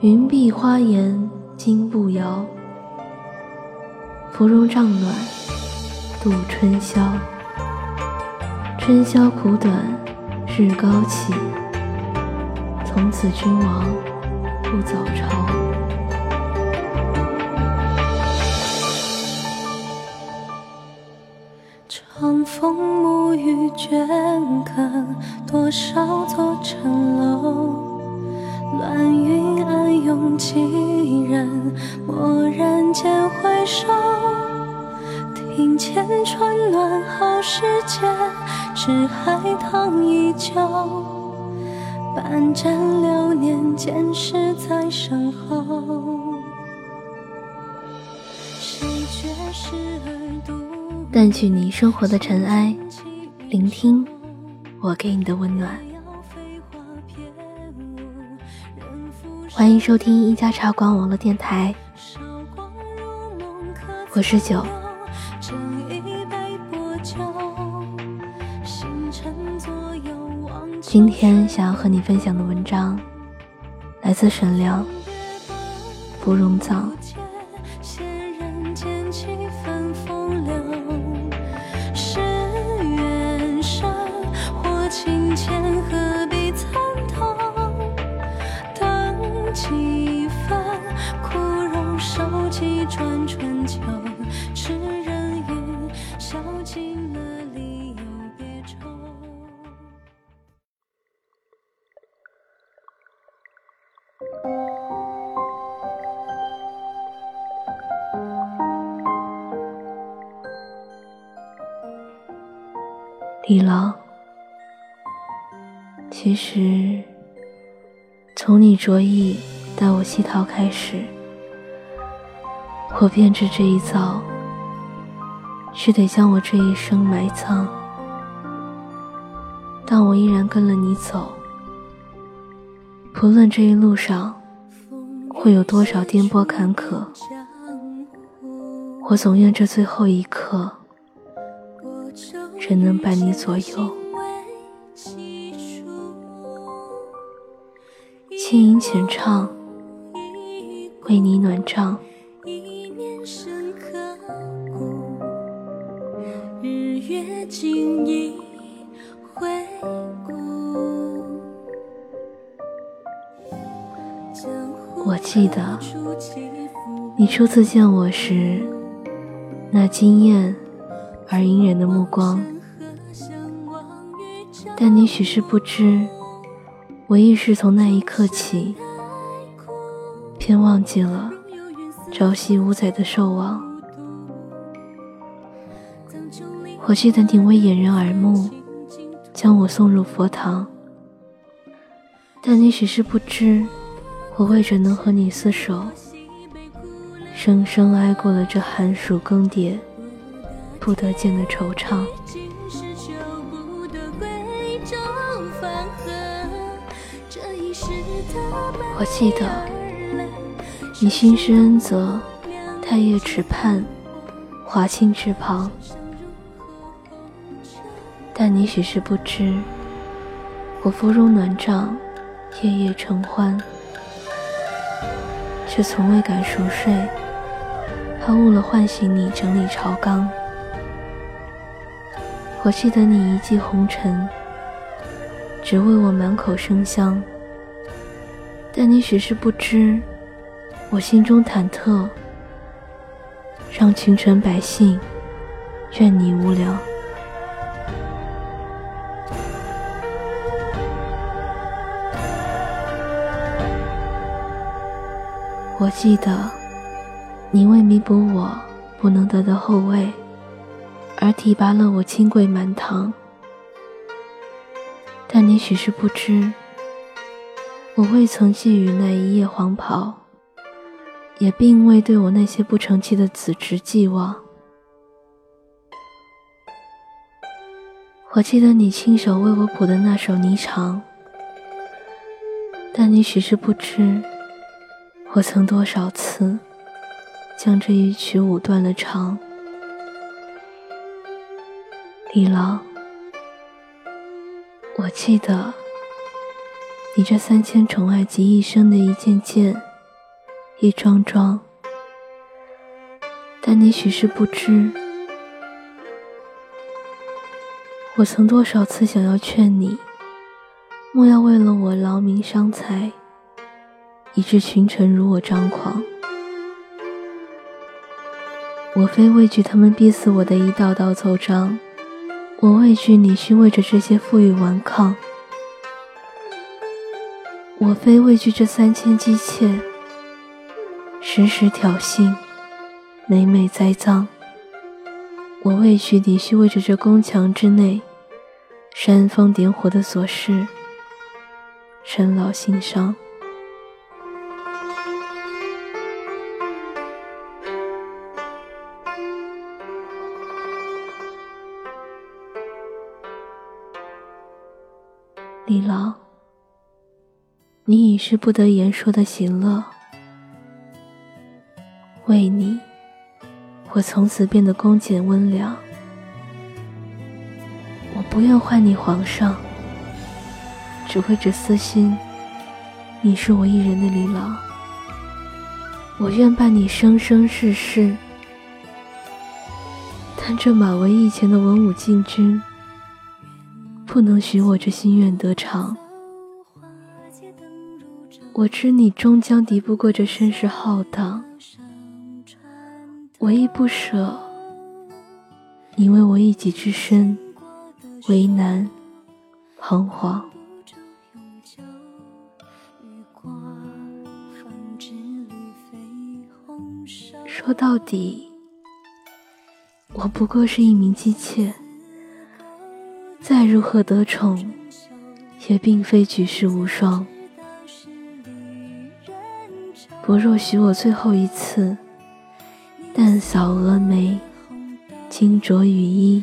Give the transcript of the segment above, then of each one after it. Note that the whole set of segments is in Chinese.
云碧花颜金步摇，芙蓉帐暖度春宵。春宵苦短日高起，从此君王不早朝。长风沐雨倦客，多少座城楼。乱云暗涌，几人蓦然间回首？庭前春暖好时节，只海棠依旧。半盏流年，渐逝在身后。谁觉时而独淡去你生活的尘埃，聆听我给你的温暖。欢迎收听一家茶馆网络电台，我是九。今天想要和你分享的文章，来自沈辽，《芙蓉藏》。李郎，其实从你着意带我西逃开始，我便知这一遭是得将我这一生埋葬。但我依然跟了你走，不论这一路上会有多少颠簸坎坷，我总愿这最后一刻。仍能伴你左右，轻吟浅唱，为你暖帐。记得你初次见我时，那惊艳而隐忍的目光。但你许是不知，我亦是从那一刻起，便忘记了朝夕五载的守望。我记得你为掩人耳目，将我送入佛堂。但你许是不知，我为着能和你厮守，生生挨过了这寒暑更迭不得见的惆怅。我记得，你心施恩泽，太液池畔，华清池旁。但你许是不知，我芙蓉暖帐，夜夜承欢，却从未敢熟睡，怕误了唤醒你整理朝纲。我记得你一骑红尘，只为我满口生香。但你许是不知，我心中忐忑，让群臣百姓怨你无聊。我记得，你为弥补我不能得的后位，而提拔了我金贵满堂。但你许是不知。我未曾觊觎那一夜黄袍，也并未对我那些不成器的子侄寄望。我记得你亲手为我谱的那首霓裳，但你许是不知，我曾多少次将这一曲舞断了肠。李郎，我记得。你这三千宠爱集一生的一件件、一桩桩，但你许是不知，我曾多少次想要劝你，莫要为了我劳民伤财，以致群臣如我张狂。我非畏惧他们逼死我的一道道奏章，我畏惧你须为着这些负隅顽抗。我非畏惧这三千姬妾，时时挑衅，每每栽赃。我畏惧你须为着这宫墙之内，煽风点火的琐事，生老心伤。李郎。你已是不得言说的行乐，为你，我从此变得恭俭温良。我不愿唤你皇上，只为这私心，你是我一人的李郎。我愿伴你生生世世，但这马嵬驿前的文武禁军，不能许我这心愿得偿。我知你终将敌不过这声势浩荡，唯一不舍，你为我一己之身为难彷徨。说到底，我不过是一名姬妾，再如何得宠，也并非举世无双。不若许我最后一次，淡扫蛾眉，轻着羽衣，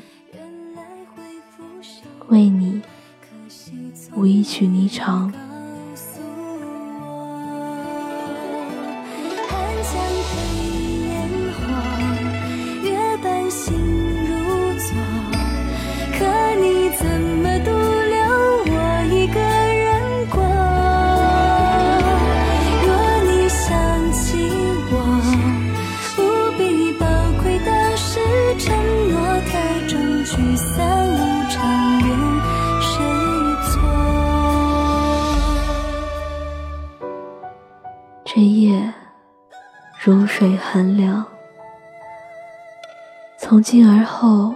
为你舞一曲霓裳。水寒凉，从今而后，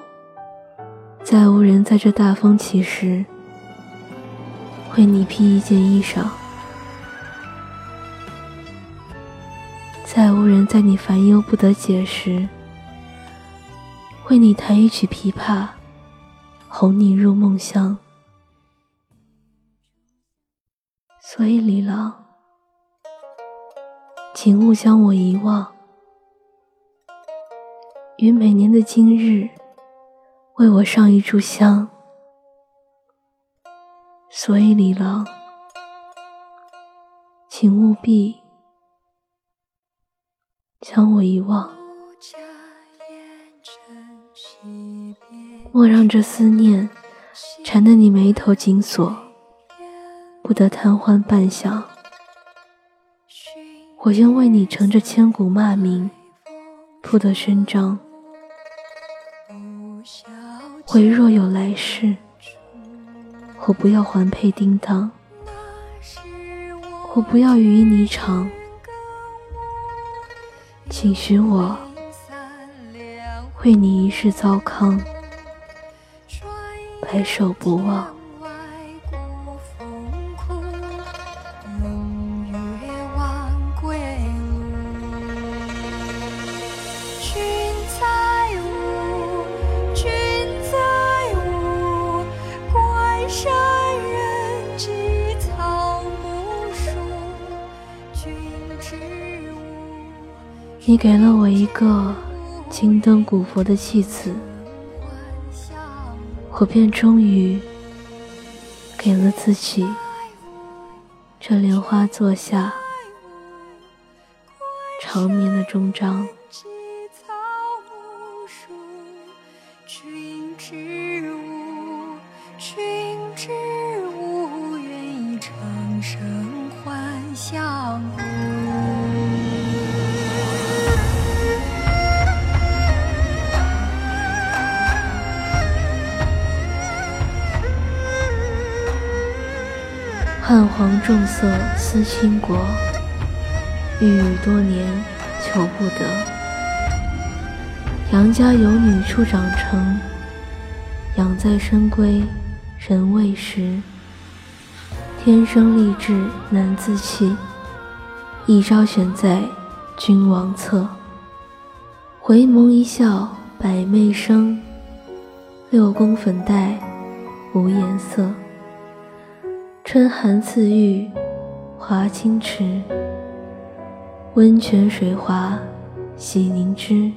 再无人在这大风起时为你披一件衣裳，再无人在你烦忧不得解时为你弹一曲琵琶，哄你入梦乡。所以，李郎。请勿将我遗忘，于每年的今日为我上一炷香。所以李郎，请务必将我遗忘，莫让这思念缠得你眉头紧锁，不得贪欢半晌。我愿为你乘着千古骂名，不得声张。唯若有来世，我不要环佩叮当，我不要羽衣霓裳，请许我为你一世糟糠，白首不忘。你给了我一个青灯古佛的弃子，我便终于给了自己这莲花座下长眠的终章。重色思倾国，郁郁多年求不得。杨家有女初长成，养在深闺人未识。天生丽质难自弃，一朝选在君王侧。回眸一笑百媚生，六宫粉黛无颜色。春寒赐浴华清池，温泉水滑洗凝脂。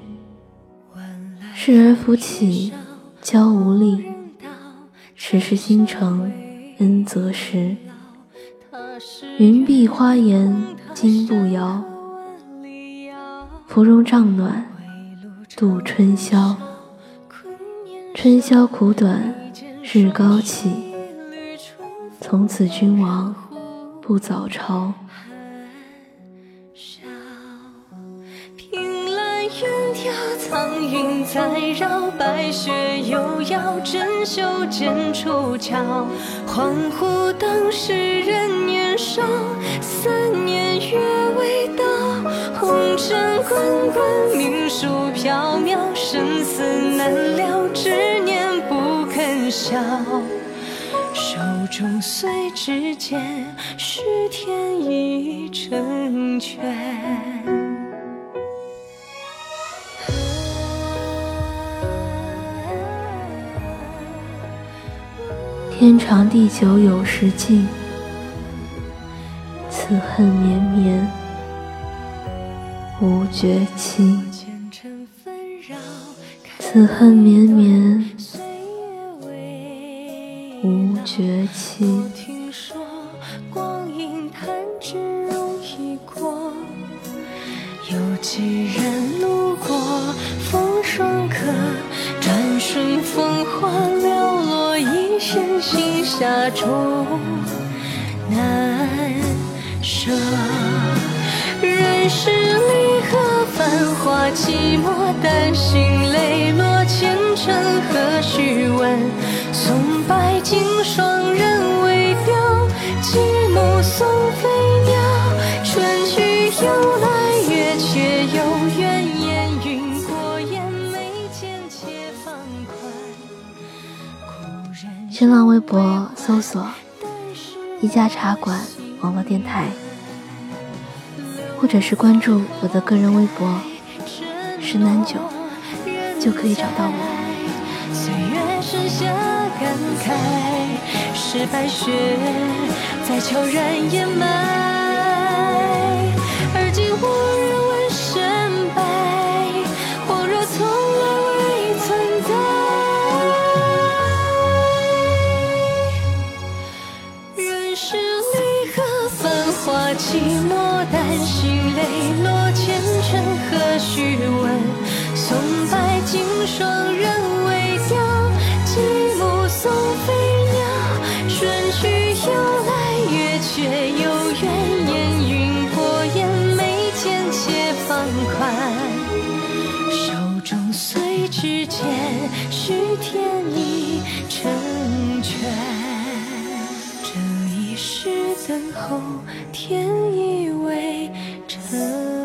侍儿扶起娇无力，时时新承恩泽时。云碧花颜金步摇，芙蓉帐暖度春宵。春宵苦短日高起。从此君王不早朝。凭栏远眺，苍云在绕，白雪悠遥，枕袖间出鞘。恍惚当时人年少，三年月未到。红尘滚滚，命数飘渺，生死难料，执念不肯消。手中岁之间，是天意成全。天长地久有时尽，此恨绵绵无绝期。此恨绵绵。绝期。听说光阴弹指容易过，有几人路过风霜客，转瞬风华寥落，一身心下终难舍。人世离合，繁华寂寞，丹心泪落，前尘何须问？松柏经霜，人未凋。寂寞送飞鸟，春去又来，月缺有圆，烟云过眼，眉间且放宽。新浪微博搜索“一家茶馆网络电台”，或者是关注我的个人微博“石南九”，就可以找到我。开。是白雪在悄然掩埋，而今无人问身败，恍若从来未存在。人世离合，繁华寂寞，丹心泪落，前尘何须问？松柏经霜，人。天意成全，这一世等候，天意未成。